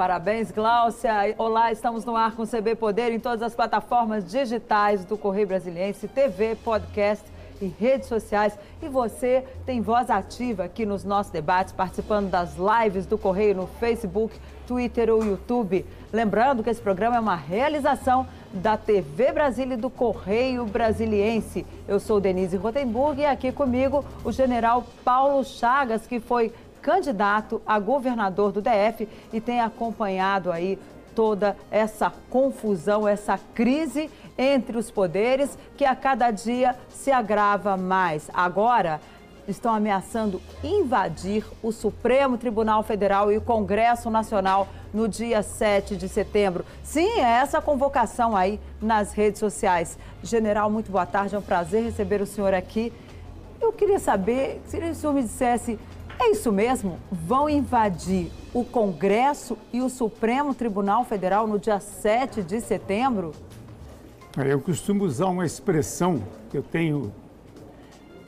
Parabéns, Gláucia. Olá, estamos no ar com o CB Poder em todas as plataformas digitais do Correio Brasiliense, TV, podcast e redes sociais. E você tem voz ativa aqui nos nossos debates, participando das lives do Correio no Facebook, Twitter ou YouTube. Lembrando que esse programa é uma realização da TV Brasília e do Correio Brasiliense. Eu sou Denise Rotenburg e aqui comigo o general Paulo Chagas, que foi candidato a governador do DF e tem acompanhado aí toda essa confusão, essa crise entre os poderes que a cada dia se agrava mais. Agora estão ameaçando invadir o Supremo Tribunal Federal e o Congresso Nacional no dia 7 de setembro. Sim, é essa convocação aí nas redes sociais. General, muito boa tarde, é um prazer receber o senhor aqui. Eu queria saber se o senhor me dissesse é isso mesmo? Vão invadir o Congresso e o Supremo Tribunal Federal no dia 7 de setembro? Eu costumo usar uma expressão que eu tenho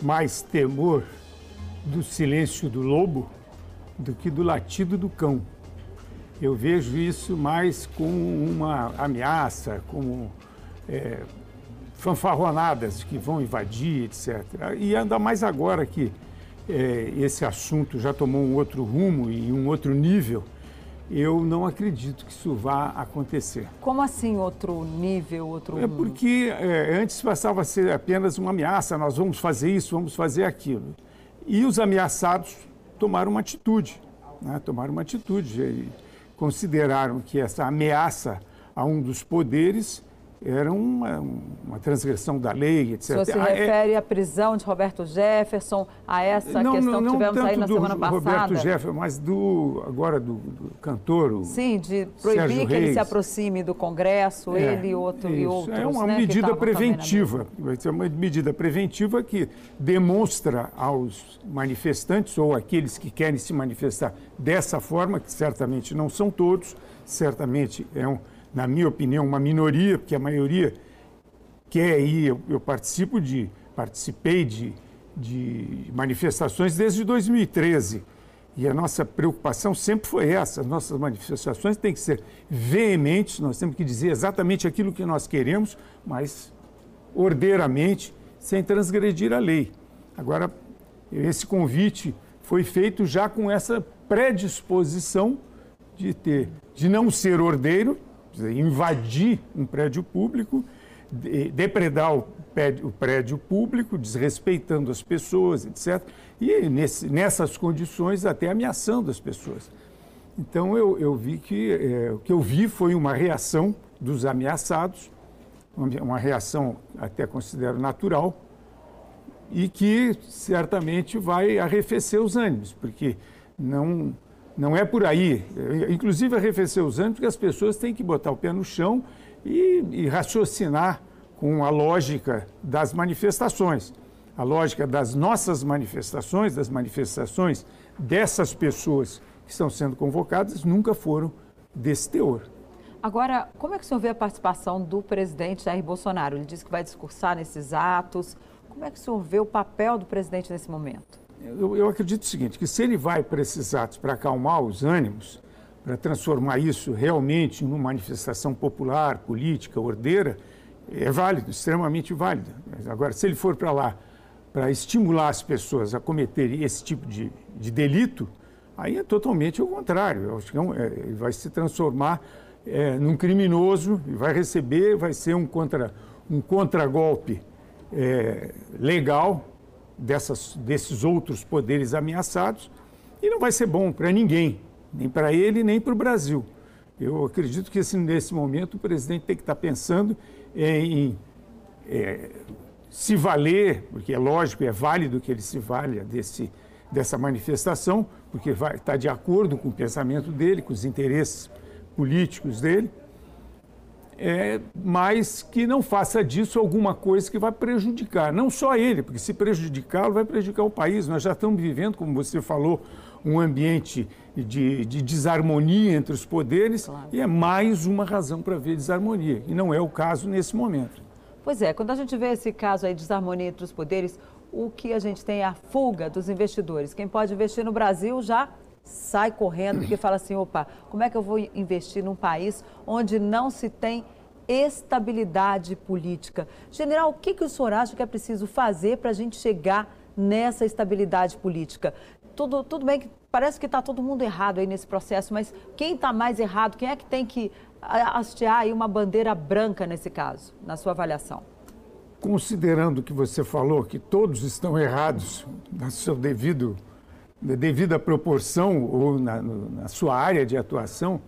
mais temor do silêncio do lobo do que do latido do cão. Eu vejo isso mais como uma ameaça, como é, fanfarronadas que vão invadir, etc. E ainda mais agora que é, esse assunto já tomou um outro rumo e um outro nível, eu não acredito que isso vá acontecer. Como assim outro nível, outro É porque é, antes passava a ser apenas uma ameaça, nós vamos fazer isso, vamos fazer aquilo. E os ameaçados tomaram uma atitude, né? tomaram uma atitude e consideraram que essa ameaça a um dos poderes era uma, uma transgressão da lei, etc. O senhor se ah, é refere é... à prisão de Roberto Jefferson, a essa não, questão não, não que tivemos aí na semana passada? Roberto Jefferson, mas do, agora do, do cantor, Sim, de proibir que ele se aproxime do Congresso, é, ele outro, e outros. É uma né, medida preventiva, vai ser uma medida preventiva que demonstra aos manifestantes ou aqueles que querem se manifestar dessa forma, que certamente não são todos, certamente é um na minha opinião, uma minoria, porque a maioria quer ir. Eu, eu participo de, participei de, de manifestações desde 2013. E a nossa preocupação sempre foi essa: as nossas manifestações têm que ser veementes, nós temos que dizer exatamente aquilo que nós queremos, mas ordeiramente, sem transgredir a lei. Agora, esse convite foi feito já com essa predisposição de ter, de não ser ordeiro, invadir um prédio público, depredar o prédio, o prédio público, desrespeitando as pessoas, etc. E nesse, nessas condições até ameaçando as pessoas. Então eu, eu vi que é, o que eu vi foi uma reação dos ameaçados, uma reação até considero natural, e que certamente vai arrefecer os ânimos, porque não não é por aí. Inclusive, arrefecer os ânimos, porque as pessoas têm que botar o pé no chão e, e raciocinar com a lógica das manifestações. A lógica das nossas manifestações, das manifestações dessas pessoas que estão sendo convocadas, nunca foram desse teor. Agora, como é que o senhor vê a participação do presidente Jair Bolsonaro? Ele disse que vai discursar nesses atos. Como é que o senhor vê o papel do presidente nesse momento? Eu, eu acredito o seguinte, que se ele vai para esses atos para acalmar os ânimos, para transformar isso realmente em uma manifestação popular, política, ordeira, é válido, extremamente válido. Agora, se ele for para lá para estimular as pessoas a cometerem esse tipo de, de delito, aí é totalmente o contrário. Eu acho que é um, é, ele vai se transformar é, num criminoso e vai receber, vai ser um, contra, um contragolpe é, legal dessas, desses outros poderes ameaçados e não vai ser bom para ninguém, nem para ele, nem para o Brasil. Eu acredito que assim, nesse momento o presidente tem que estar pensando em é, se valer, porque é lógico, é válido que ele se valha desse, dessa manifestação, porque está de acordo com o pensamento dele, com os interesses políticos dele, é, mas que não faça disso alguma coisa que vai prejudicar, não só ele, porque se prejudicá-lo, vai prejudicar o país. Nós já estamos vivendo, como você falou, um ambiente de, de desarmonia entre os poderes claro. e é mais uma razão para ver desarmonia, e não é o caso nesse momento. Pois é, quando a gente vê esse caso aí de desarmonia entre os poderes, o que a gente tem é a fuga dos investidores. Quem pode investir no Brasil já sai correndo porque fala assim, opa, como é que eu vou investir num país onde não se tem estabilidade política? General, o que, que o senhor acha que é preciso fazer para a gente chegar nessa estabilidade política? Tudo, tudo bem que parece que está todo mundo errado aí nesse processo, mas quem está mais errado? Quem é que tem que hastear aí uma bandeira branca nesse caso, na sua avaliação? Considerando que você falou, que todos estão errados na sua devido, devida proporção ou na, na sua área de atuação,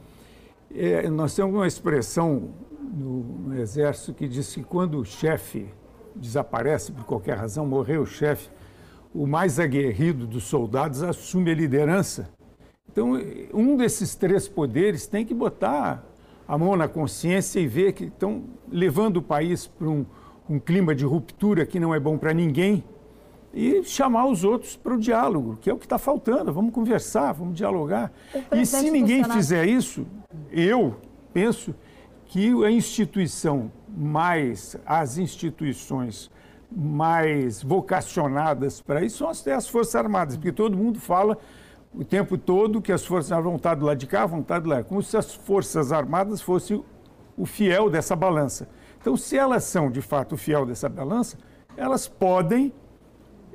é, nós temos uma expressão no, no, Exército que diz que quando o chefe desaparece por qualquer razão, morreu o chefe, o mais aguerrido dos soldados assume a liderança. Então, um desses três poderes tem que botar a mão na consciência e ver que estão levando o país para um um clima de ruptura que não é bom para ninguém e chamar os outros para o diálogo, que é o que está faltando. Vamos conversar, vamos dialogar. E se ninguém fizer isso, eu penso que a instituição mais, as instituições mais vocacionadas para isso são as, as Forças Armadas, porque todo mundo fala o tempo todo que as Forças Armadas vão estar do lado de cá, vão estar do lado, como se as Forças Armadas fossem o fiel dessa balança. Então, se elas são de fato fiel dessa balança, elas podem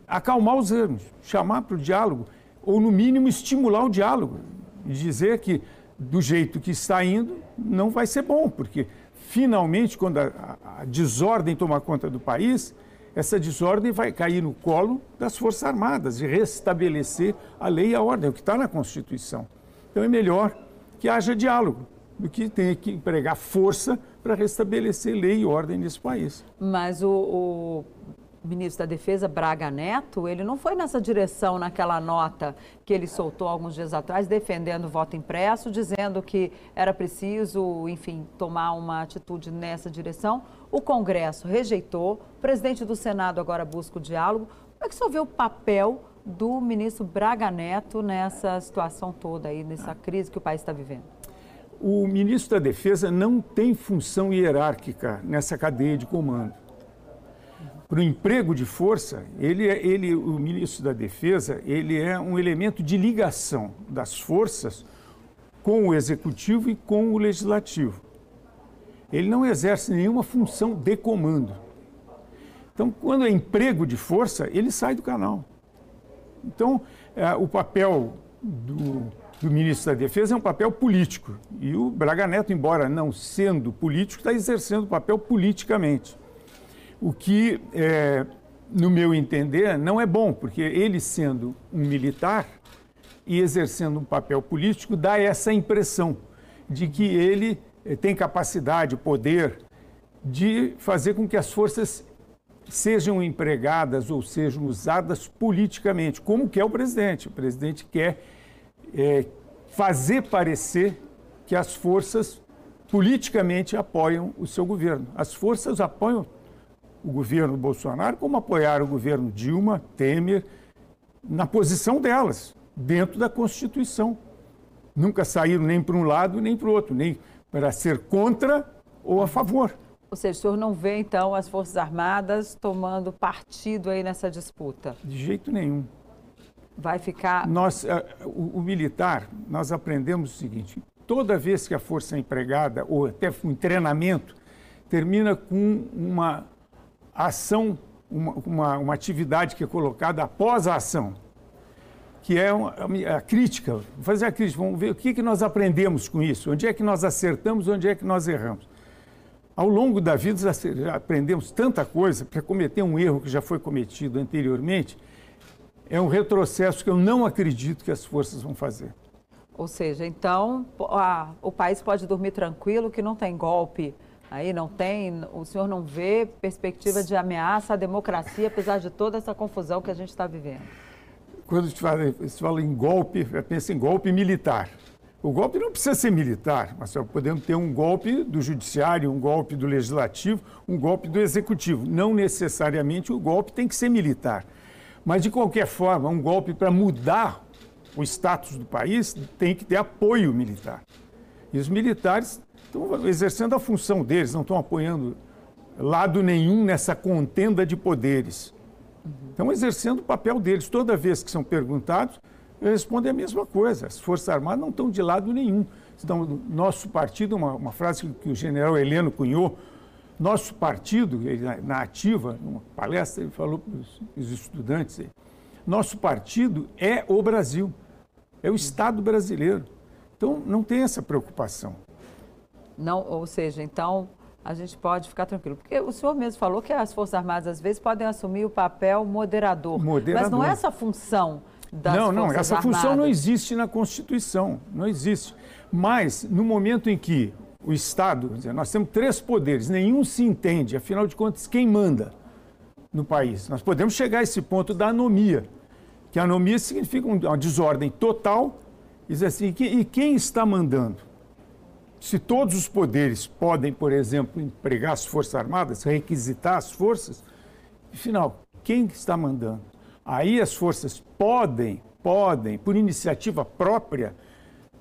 acalmar os ânimos, chamar para o diálogo, ou no mínimo estimular o diálogo, dizer que do jeito que está indo não vai ser bom, porque finalmente, quando a, a, a desordem tomar conta do país, essa desordem vai cair no colo das Forças Armadas e restabelecer a lei e a ordem, o que está na Constituição. Então é melhor que haja diálogo do que tenha que empregar força para restabelecer lei e ordem nesse país. Mas o, o, ministro da Defesa, Braga Neto, ele não foi nessa direção naquela nota que ele soltou alguns dias atrás, defendendo o voto impresso, dizendo que era preciso, enfim, tomar uma atitude nessa direção. O Congresso rejeitou, o presidente do Senado agora busca o diálogo. Como é que o senhor vê o papel do ministro Braga Neto nessa situação toda aí, nessa crise que o país está vivendo? O ministro da Defesa não tem função hierárquica nessa cadeia de comando. Para o emprego de força, ele, é, ele, o ministro da Defesa, ele é um elemento de ligação das forças com o executivo e com o legislativo. Ele não exerce nenhuma função de comando. Então, quando é emprego de força, ele sai do canal. Então, é, o papel do do ministro da Defesa é um papel político. E o Braga Neto, embora não sendo político, está exercendo o papel politicamente. O que, é, no meu entender, não é bom, porque ele sendo um militar e exercendo um papel político, dá essa impressão de que ele é, tem capacidade, poder de fazer com que as forças sejam empregadas ou sejam usadas politicamente, como quer o presidente. O presidente quer é, fazer parecer que as forças politicamente apoiam o seu governo. As forças apoiam o governo Bolsonaro, como apoiaram o governo Dilma, Temer, na posição delas, dentro da Constituição. Nunca saíram nem para um lado nem para o outro, nem para ser contra ou a favor. Ou seja, o senhor não vê, então, as Forças Armadas tomando partido aí nessa disputa? De jeito nenhum. Vai ficar. Nós, eh, o, o, militar, nós aprendemos o seguinte: toda vez que a força é empregada, ou até um treinamento, termina com uma ação, uma, uma, uma atividade que é colocada após a ação, que é uma, a crítica. Vamos fazer a crítica, vamos ver o que, que nós aprendemos com isso, onde é que nós acertamos, onde é que nós erramos. Ao longo da vida, já aprendemos tanta coisa para cometer um erro que já foi cometido anteriormente é um retrocesso que eu não acredito que as forças vão fazer. Ou seja, então a, o país pode dormir tranquilo que não tem golpe. Aí não tem, o senhor não vê perspectiva de ameaça à democracia, apesar de toda essa confusão que a gente está vivendo. Quando se fala, se fala em golpe, pensa em golpe militar. O golpe não precisa ser militar, mas só podemos ter um golpe do judiciário, um golpe do legislativo, um golpe do executivo. Não necessariamente o golpe tem que ser militar. Mas, de qualquer forma, um golpe para mudar o status do país tem que ter apoio militar. E os militares estão exercendo a função deles, não estão apoiando lado nenhum nessa contenda de poderes. Estão exercendo o papel deles. Toda vez que são perguntados, Eu respondo a mesma coisa. As Forças Armadas não estão de lado nenhum. Então, nosso partido, uma, uma frase que o general Heleno cunhou, nosso partido, na ativa, numa palestra, ele falou para os estudantes, nosso partido é o Brasil, é o Estado brasileiro. Então, não tem essa preocupação. Não, ou seja, então a gente pode ficar tranquilo. Porque o senhor mesmo falou que as Forças Armadas, às vezes, podem assumir o papel moderador. moderador. Mas não é essa função das Não, não, Forças essa Armadas. função não existe na Constituição, não existe. Mas, no momento em que o Estado, dizer, nós temos três poderes, nenhum se entende, afinal de contas, quem manda no país? Nós podemos chegar a esse ponto da anomia, que a anomia significa uma desordem total, diz assim, e quem está mandando? Se todos os poderes podem, por exemplo, empregar as Forças Armadas, requisitar as forças, afinal, quem está mandando? Aí as forças podem, podem, por iniciativa própria,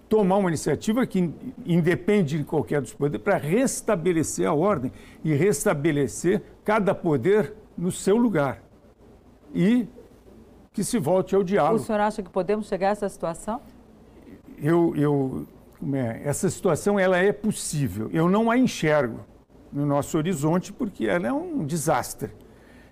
tomar uma iniciativa que independe de qualquer dos poderes para restabelecer a ordem e restabelecer cada poder no seu lugar. E que se volte ao diálogo. O senhor acha que podemos chegar a essa situação? Eu, eu, essa situação ela é possível. Eu não a enxergo no nosso horizonte porque ela é um desastre.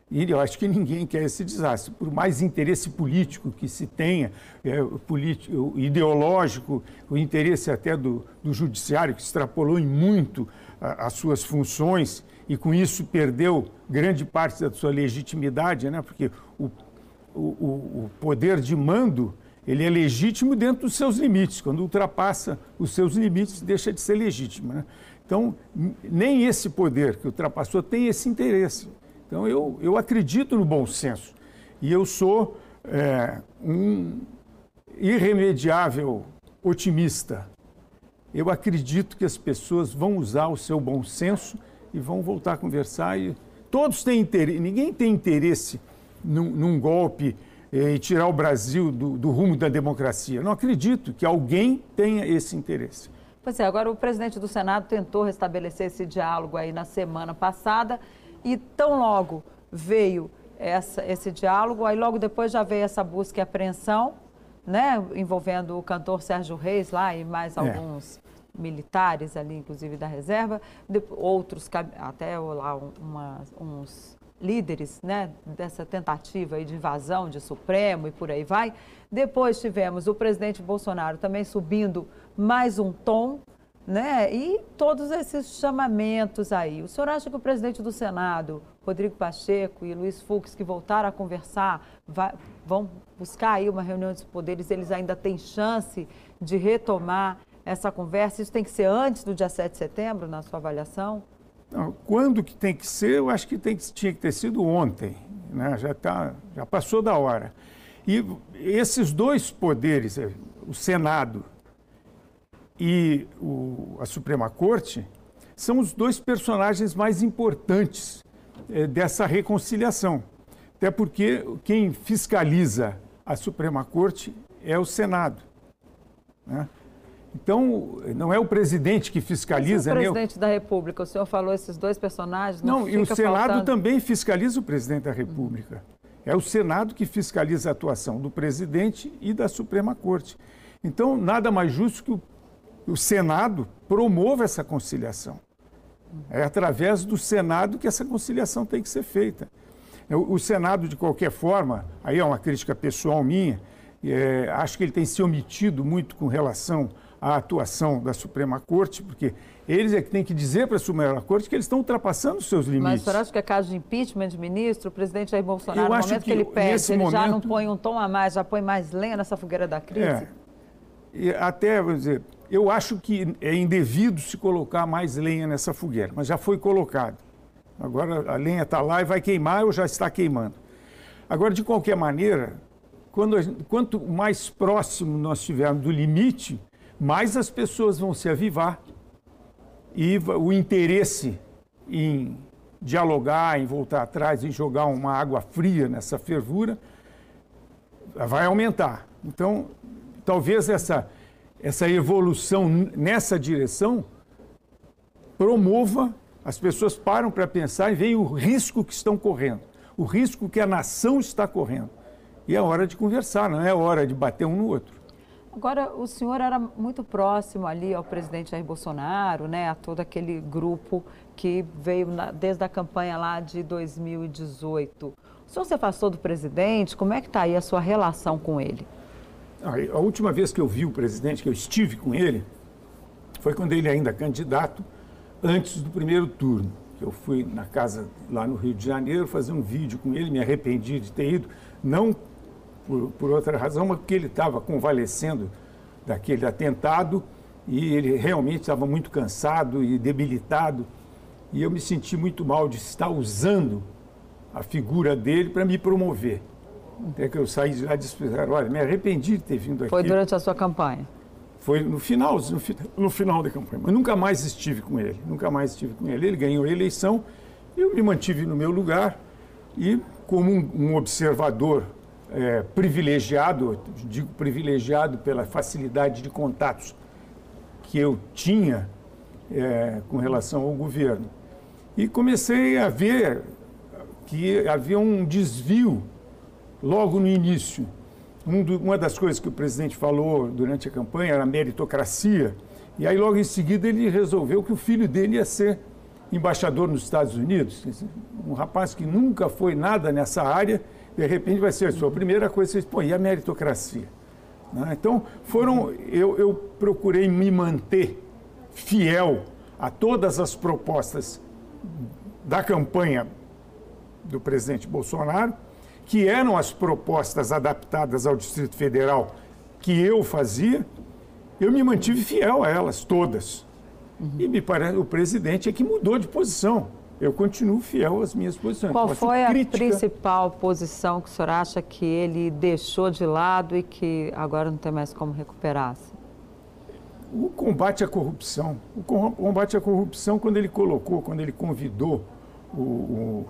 E eu acho que ninguém quer esse desastre. Por mais interesse político que se tenha, é, político, ideológico, o interesse até do, do judiciário, que extrapolou em muito a, as suas funções e com isso perdeu grande parte da sua legitimidade, né? porque o, o, o poder de mando ele é legítimo dentro dos seus limites. Quando ultrapassa os seus limites, deixa de ser legítimo. Né? Então, nem esse poder que ultrapassou tem esse interesse. Então, eu, eu acredito no bom senso. E eu sou é, um irremediável otimista. Eu acredito que as pessoas vão usar o seu bom senso e vão voltar a conversar. E todos têm interesse, ninguém tem interesse num, num golpe e tirar o Brasil do, do rumo da democracia. Não acredito que alguém tenha esse interesse. Pois é, agora o presidente do Senado tentou restabelecer esse diálogo aí na semana passada e tão logo veio essa, esse diálogo, aí logo depois já veio essa busca e apreensão, né, envolvendo o cantor Sérgio Reis lá e mais é. alguns militares ali, inclusive da reserva, de, outros, até lá uma, uns líderes né, dessa tentativa de invasão de Supremo e por aí vai. Depois tivemos o presidente Bolsonaro também subindo mais um tom, né? E todos esses chamamentos aí. O senhor acha que o presidente do Senado, Rodrigo Pacheco e Luiz Fux, que voltaram a conversar, vai, vão buscar aí uma reunião dos poderes, eles ainda têm chance de retomar essa conversa? Isso tem que ser antes do dia 7 de setembro, na sua avaliação? Não, quando que tem que ser, eu acho que, tem que tinha que ter sido ontem, né? já, tá, já passou da hora. E esses dois poderes, é, o Senado e o, a Suprema Corte, são os dois personagens mais importantes é, dessa reconciliação. Até porque quem fiscaliza a Suprema Corte é o Senado. Né? Então, não é o presidente que fiscaliza, né? O presidente da República, o senhor falou esses dois personagens. Não, não e o Senado faltando... também fiscaliza o presidente da República. É o Senado que fiscaliza a atuação do presidente e da Suprema Corte. Então, nada mais justo que o, o Senado promova essa conciliação. É através do Senado que essa conciliação tem que ser feita. O, o Senado, de qualquer forma, aí é uma crítica pessoal minha, é, acho que ele tem se omitido muito com relação a atuação da Suprema Corte, porque eles é que têm que dizer para a Suprema Corte que eles estão ultrapassando os seus limites. Mas o senhor acha que é caso de impeachment de ministro, o presidente Jair Bolsonaro, no momento que, que ele pede, ele momento... já não põe um tom a mais, já põe mais lenha nessa fogueira da crise? É. E até, vou dizer, eu acho que é indevido se colocar mais lenha nessa fogueira, mas já foi colocado. Agora a lenha está lá e vai queimar ou já está queimando. Agora, de qualquer maneira, quando, quanto mais próximo nós estivermos do limite, mais as pessoas vão se avivar e o interesse em dialogar, em voltar atrás, em jogar uma água fria nessa fervura, vai aumentar. Então, talvez essa, essa evolução nessa direção promova, as pessoas param para pensar e veem o risco que estão correndo, o risco que a nação está correndo. E é hora de conversar, não é hora de bater um no outro. Agora, o senhor era muito próximo ali ao presidente Jair Bolsonaro, né, a todo aquele grupo que veio na, desde a campanha lá de 2018. O senhor se afastou do presidente, como é que está aí a sua relação com ele? A última vez que eu vi o presidente, que eu estive com ele, foi quando ele ainda candidato, antes do primeiro turno. Eu fui na casa lá no Rio de Janeiro fazer um vídeo com ele, me arrependi de ter ido, não por, por outra razão, mas porque ele estava convalescendo daquele atentado e ele realmente estava muito cansado e debilitado. E eu me senti muito mal de estar usando a figura dele para me promover. Até que eu saí de lá e disse, olha, me arrependi de ter vindo aqui. Foi durante a sua campanha? Foi no final, no, no, final da campanha. Mas nunca mais estive com ele, nunca mais estive com ele. Ele ganhou a eleição, eu me mantive no meu lugar e, como um, um observador é, privilegiado, digo privilegiado pela facilidade de contatos que eu tinha é, com relação ao governo. E comecei a ver que havia um desvio logo no início. Um do, uma das coisas que o presidente falou durante a campanha era a meritocracia. E aí, logo em seguida, ele resolveu que o filho dele ia ser embaixador nos Estados Unidos. Um rapaz que nunca foi nada nessa área, de repente vai ser a sua primeira coisa. Você diz, pô, e a meritocracia? Né? Então, foram. Eu, eu procurei me manter fiel a todas as propostas da campanha do presidente Bolsonaro, que eram as propostas adaptadas ao Distrito Federal que eu fazia, eu me mantive fiel a elas todas. Uhum. E me parece o presidente é que mudou de posição. Eu continuo fiel às minhas posições. Qual foi a principal posição que o senhor acha que ele deixou de lado e que agora não tem mais como recuperar? O combate à corrupção. O combate à corrupção, quando ele colocou, quando ele convidou o, o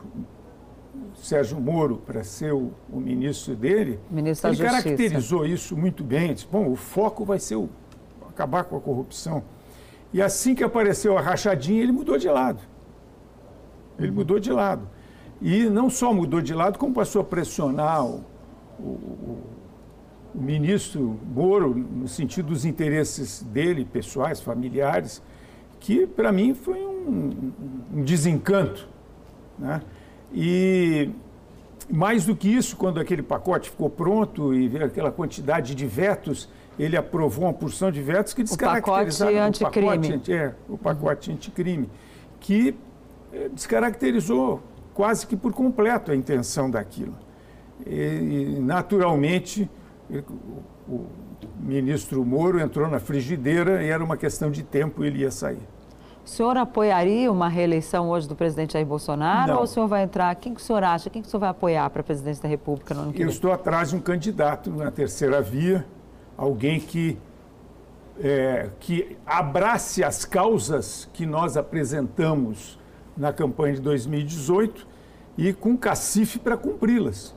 Sérgio Moro para ser o, o, ministro dele, ministro ele caracterizou isso muito bem. Disse, bom, o foco vai ser o, acabar com a corrupção. E assim que apareceu a rachadinha, ele mudou de lado. Ele mudou de lado. E não só mudou de lado, como passou a pressionar o, o, o ministro Moro no sentido dos interesses dele, pessoais, familiares, que para mim foi um, um desencanto. Né? E mais do que isso, quando aquele pacote ficou pronto e veio aquela quantidade de vetos, ele aprovou uma porção de vetos que descaracterizaram o pacote anticrime. É, o pacote anticrime, que descaracterizou quase que por completo a intenção daquilo. E, naturalmente, o ministro Moro entrou na frigideira e era uma questão de tempo ele ia sair. O senhor apoiaria uma reeleição hoje do presidente Jair Bolsonaro Não. ou o senhor vai entrar? Quem que o senhor acha? Quem que o senhor vai apoiar para a presidência da República no ano que vem? Eu estou atrás de um candidato na terceira via, alguém que, é, que abrace as causas que nós apresentamos na campanha de 2018 e com cacife para cumpri-las.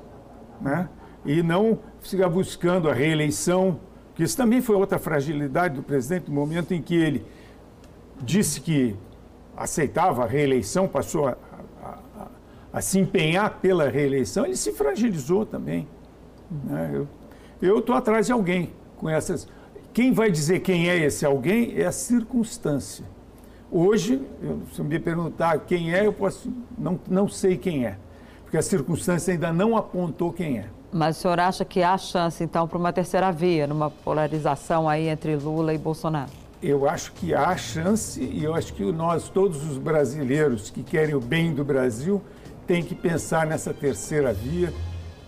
Né? E não ficar buscando a reeleição, que isso também foi outra fragilidade do presidente, no momento em que ele disse que aceitava a reeleição, passou a, a, a, a se empenhar pela reeleição, ele se fragilizou também. Né? Eu estou atrás de alguém com essas. Quem vai dizer quem é esse alguém é a circunstância. Hoje, eu, se me perguntar quem é, eu posso não, não sei quem é, porque a circunstância ainda não apontou quem é. Mas o senhor acha que há chance, então, para uma terceira via, numa polarização aí entre Lula e Bolsonaro? eu acho que há chance e eu acho que nós, todos os brasileiros que querem o bem do Brasil, têm que pensar nessa terceira via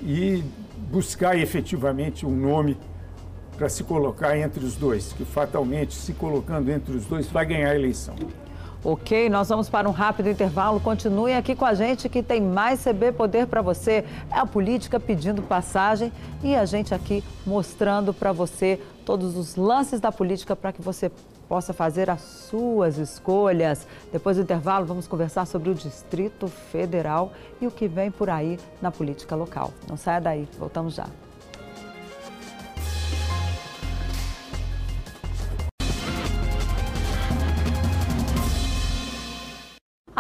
e buscar efetivamente um nome para se colocar entre os dois, que fatalmente, se colocando entre os dois, vai ganhar a eleição. Ok, nós vamos para um rápido intervalo. Continue aqui com a gente que tem mais CB Poder para você. É a política pedindo passagem e a gente aqui mostrando para você todos os lances da política para que você possa fazer as suas escolhas. Depois do intervalo, vamos conversar sobre o Distrito Federal e o que vem por aí na política local. Não saia daí, voltamos já.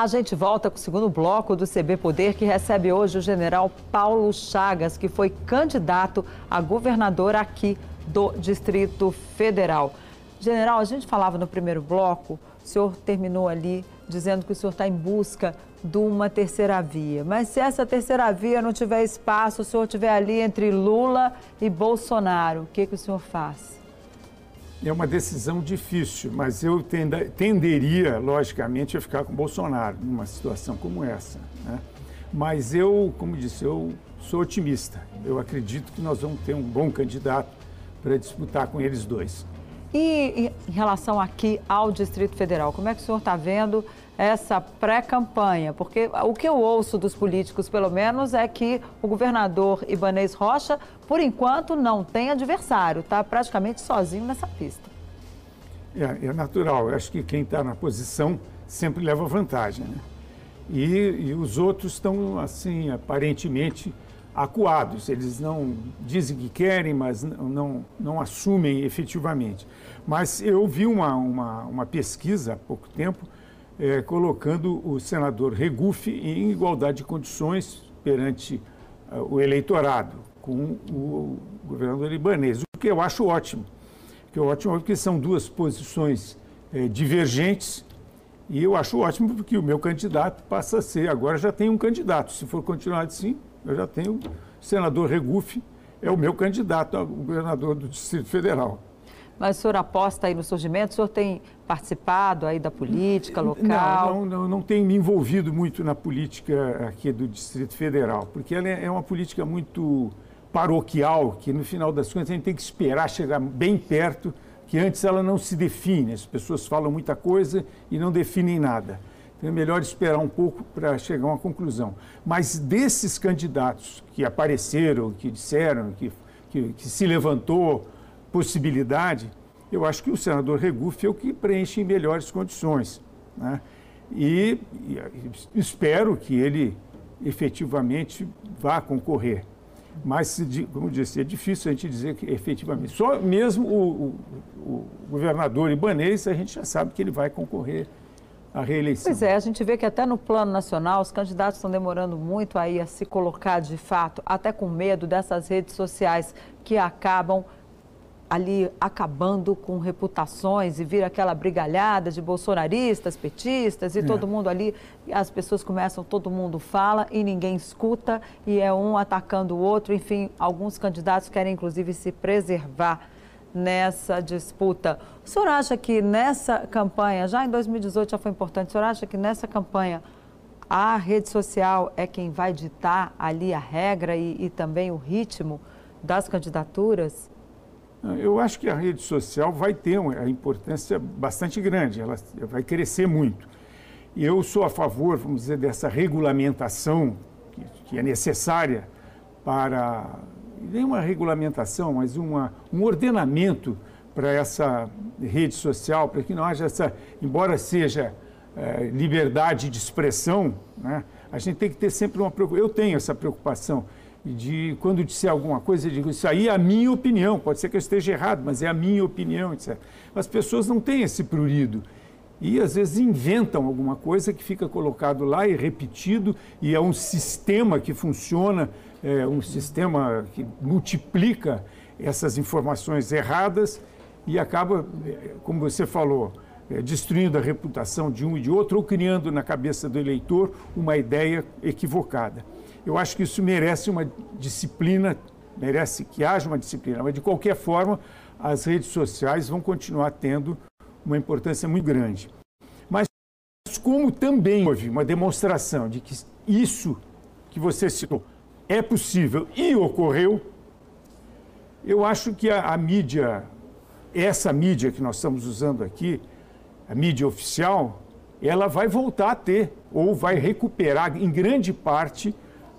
A gente volta com o segundo bloco do CB Poder, que recebe hoje o general Paulo Chagas, que foi candidato a governador aqui do Distrito Federal. General, a gente falava no primeiro bloco, o senhor terminou ali dizendo que o senhor está em busca de uma terceira via. Mas se essa terceira via não tiver espaço, o senhor estiver ali entre Lula e Bolsonaro, o que, que o senhor faz? É uma decisão difícil, mas eu tenderia, logicamente, a ficar com Bolsonaro numa situação como essa. Né? Mas eu, como disse, eu sou otimista. Eu acredito que nós vamos ter um bom candidato para disputar com eles dois. E em relação aqui ao Distrito Federal, como é que o senhor está vendo essa pré-campanha? Porque o que eu ouço dos políticos, pelo menos, é que o governador Ibanez Rocha, por enquanto, não tem adversário, está praticamente sozinho nessa pista. É, é natural. Eu acho que quem está na posição sempre leva vantagem. Né? E, e os outros estão, assim, aparentemente acuados. Eles não dizem que querem, mas não, não, assumem efetivamente. Mas eu vi uma, uma, uma pesquisa há pouco tempo é, colocando o senador Regufe em igualdade de condições perante uh, o eleitorado com o governador Ibanez, o que eu acho ótimo. Que é ótimo porque são duas posições é, divergentes e eu acho ótimo porque o meu candidato passa a ser, agora já tem um candidato, se for continuar assim, eu já tenho o senador Regufe, é o meu candidato a governador do Distrito Federal. Mas o senhor aposta aí no surgimento? O senhor tem participado aí da política local? Não, não, não, não tenho me envolvido muito na política aqui do Distrito Federal, porque ela é, é uma política muito paroquial, que no final das contas a gente tem que esperar chegar bem perto, que antes ela não se define. As pessoas falam muita coisa e não definem nada. Então é melhor esperar um pouco para chegar a uma conclusão. Mas desses candidatos que apareceram, que disseram, que, que, que se levantou possibilidade, eu acho que o senador Regufe é o que preenche em melhores condições. Né? E, e, espero que ele efetivamente vá concorrer. Mas, como disse, é difícil a gente dizer que efetivamente. Só mesmo o, o, o governador Ibanez, a gente já sabe que ele vai concorrer a reeleição. Pois é, a gente vê que até no plano nacional os candidatos estão demorando muito aí a se colocar de fato, até com medo dessas redes sociais que acabam ali acabando com reputações e vira aquela brigalhada de bolsonaristas, petistas e é. todo mundo ali, as pessoas começam, todo mundo fala e ninguém escuta e é um atacando o outro, enfim, alguns candidatos querem inclusive se preservar nessa disputa. O senhor acha que nessa campanha, já em 2018 já foi importante, o senhor acha que nessa campanha a rede social é quem vai ditar ali a regra e, e também o ritmo das candidaturas? Eu acho que a rede social vai ter uma importância bastante grande, ela vai crescer muito. Eu sou a favor, vamos dizer, dessa regulamentação que, que é necessária para nem uma regulamentação, mas uma, um ordenamento para essa rede social, para que não haja essa, embora seja é, liberdade de expressão, né, a gente tem que ter sempre uma preocupação. Eu tenho essa preocupação de quando disser alguma coisa, eu digo, isso aí é a minha opinião, pode ser que eu esteja errado, mas é a minha opinião, etc. As pessoas não têm esse prurido e às vezes inventam alguma coisa que fica colocado lá e repetido e é um sistema que funciona é, um sistema que multiplica essas informações erradas e acaba, é, como você falou, é, destruindo a reputação de um e de outro ou criando na cabeça do eleitor uma ideia equivocada. Eu acho que isso merece uma disciplina, merece que haja uma disciplina, mas de qualquer forma, as redes sociais vão continuar tendo uma importância muito grande. Mas como também houve uma demonstração de que isso que você citou é possível e ocorreu, eu acho que a, a mídia, essa mídia que nós estamos usando aqui, a mídia oficial, ela vai voltar a ter, ou vai recuperar em grande parte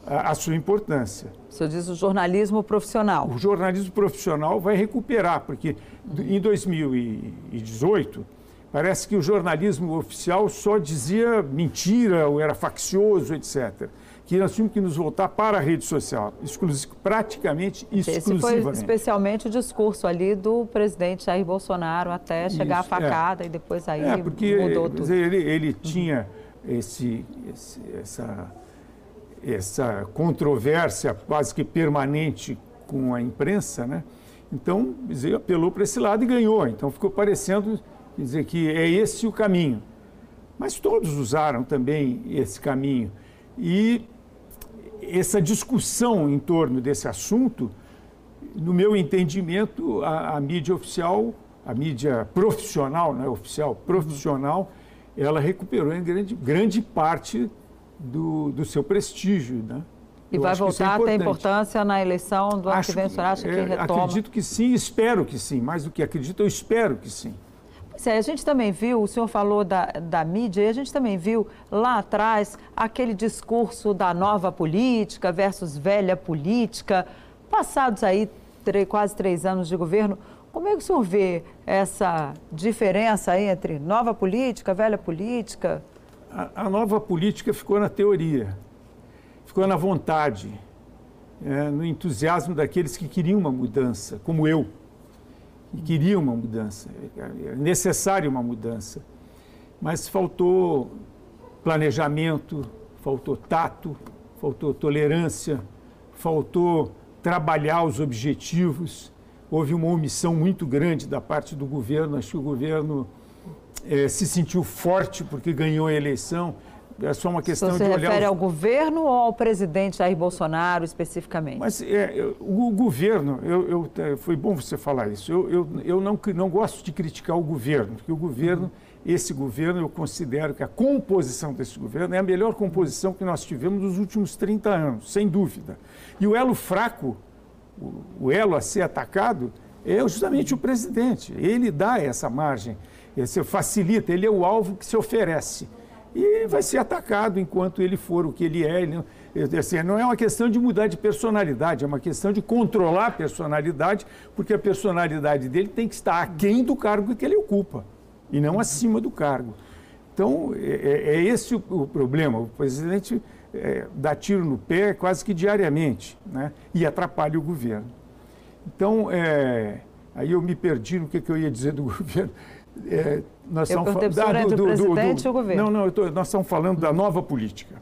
a, a sua importância. O senhor diz o jornalismo profissional. O jornalismo profissional vai recuperar, porque em 2018 parece que o jornalismo oficial só dizia mentira ou era faccioso, etc que nós tínhamos que nos voltar para a rede social, praticamente exclusivamente. Esse foi especialmente o discurso ali do presidente Jair Bolsonaro até chegar Isso, à é. facada é. e depois aí é, porque, mudou tudo. Ele, ele tinha esse, esse, essa, essa controvérsia quase que permanente com a imprensa, né? Então, ele apelou para esse lado e ganhou. Então, ficou parecendo dizer que é esse o caminho. Mas todos usaram também esse caminho. E essa discussão em torno desse assunto, no meu entendimento, a, a mídia oficial, a mídia profissional, não é oficial, profissional, ela recuperou em grande, grande parte do, do seu prestígio. Né? E Eu vai é voltar é a ter importância na eleição do ano que vem, o senhor acha que é, retoma? Acredito que sim, espero que sim. Mais do que acredito, eu espero que sim. Pois é, a gente também viu, o senhor falou da, da mídia, e a gente também viu lá atrás aquele discurso da nova política versus velha política. Passados aí três, quase três anos de governo, como é que o senhor vê essa diferença aí entre nova política, velha política? A, nova política ficou na teoria, ficou na vontade, é, no entusiasmo daqueles que queriam uma mudança, como eu, que queriam uma mudança, é necessária uma mudança. Mas faltou planejamento, faltou tato, faltou tolerância, faltou trabalhar os objetivos houve uma omissão muito grande da parte do governo. Acho que o governo é, se sentiu forte porque ganhou a eleição. É só uma questão Você de olhar. Você refere os... ao governo ou ao presidente Jair Bolsonaro especificamente? Mas é, o governo, eu, eu, foi bom você falar isso. Eu, eu, eu não, não gosto de criticar o governo, porque o governo, uhum. esse governo, eu considero que a composição desse governo é a melhor composição que nós tivemos nos últimos 30 anos, sem dúvida. E o elo fraco o, elo a ser atacado é justamente o presidente. Ele dá essa margem, ele facilita, ele é o alvo que se oferece. E vai ser atacado enquanto ele for o que ele é. Ele, assim, não é uma questão de mudar de personalidade, é uma questão de controlar a personalidade, porque a personalidade dele tem que estar aquém do cargo que ele ocupa e não acima do cargo. Então, é, é, é esse o, o problema. O presidente é, dá tiro no pé quase que diariamente né? e atrapalha o governo. Então, é, aí eu me perdi no que, que eu ia dizer do governo. É, nós eu estamos falando ah, do, do, presidente do, o governo. Não, não, tô, nós estamos falando da nova política.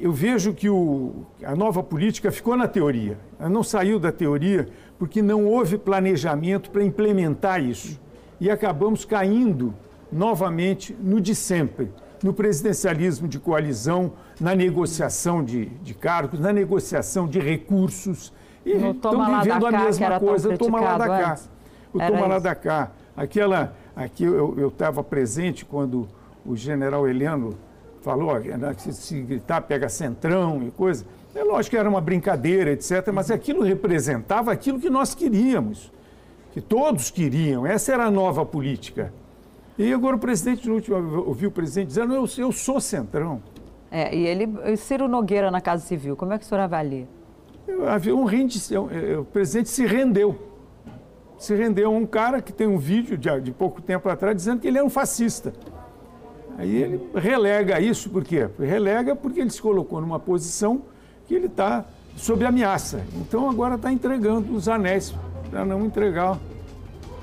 Eu vejo que o, a nova política ficou na teoria, ela não saiu da teoria porque não houve planejamento para implementar isso. E acabamos caindo novamente no de sempre no presidencialismo de coalizão, na negociação de, de cargos, na negociação de recursos. E estão vivendo a mesma coisa, o toma lá da cá. O toma lá da cá. Aquela, aqui eu estava presente quando o general Heleno falou né, que se gritar pega centrão e coisa. É lógico que era uma brincadeira, etc., mas aquilo representava aquilo que nós queríamos, que todos queriam. Essa era a nova política. E agora o presidente, no último, ouviu o presidente dizendo, eu, eu sou centrão. É, e ele, Ciro Nogueira na Casa Civil, como é que o senhor avalia? Havia um rende, o presidente se rendeu. Se rendeu a um cara que tem um vídeo de, de pouco tempo atrás dizendo que ele é um fascista. Aí ele relega isso, por quê? Relega porque ele se colocou numa posição que ele está sob ameaça. Então agora está entregando os anéis para não entregar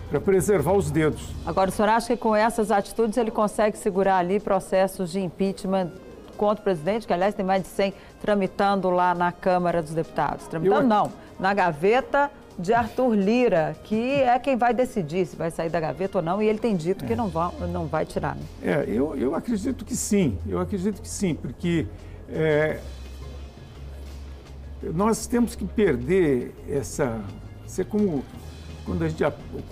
para preservar os dedos. Agora, o senhor acha que com essas atitudes ele consegue segurar ali processos de impeachment contra o presidente, que aliás tem mais de 100 tramitando lá na Câmara dos Deputados? Tramitando Eu... não, na gaveta de Arthur Lira, que é quem vai decidir se vai sair da gaveta ou não, e ele tem dito é. que não vai, não vai tirar. Né? É, eu, eu acredito que sim, eu acredito que sim, porque é, nós temos que perder essa. Ser como quando a gente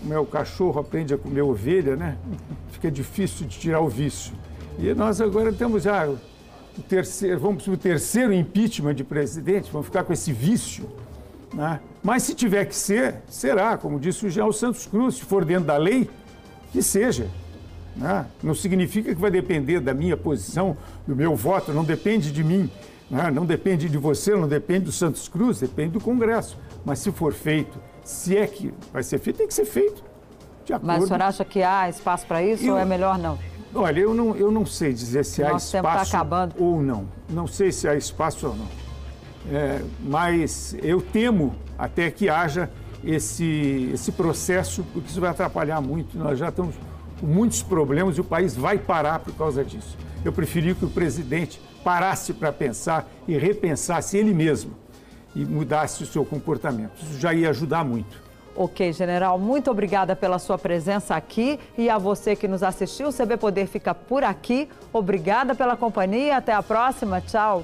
comer o cachorro aprende a comer ovelha, né? Fica difícil de tirar o vício. E nós agora temos já o terceiro, vamos para o terceiro impeachment de presidente, vamos ficar com esse vício. Né? Mas se tiver que ser, será, como disse o Jean Santos Cruz, se for dentro da lei, que seja. Né? Não significa que vai depender da minha posição, do meu voto, não depende de mim, né? não depende de você, não depende do Santos Cruz, depende do Congresso. Mas se for feito se é que vai ser feito, tem que ser feito. De acordo. Mas o senhor acha que há espaço para isso eu, ou é melhor não? Olha, eu não, eu não sei dizer se Nosso há tá espaço tá ou não. Não sei se há espaço ou não. É, mas eu temo até que haja esse, esse processo, porque isso vai atrapalhar muito. Nós já estamos com muitos problemas e o país vai parar por causa disso. Eu preferi que o presidente parasse para pensar e repensasse ele mesmo e mudasse o seu comportamento. Isso já ia ajudar muito. Ok, general, muito obrigada pela sua presença aqui e a você que nos assistiu. O CB Poder fica por aqui. Obrigada pela companhia. Até a próxima. Tchau.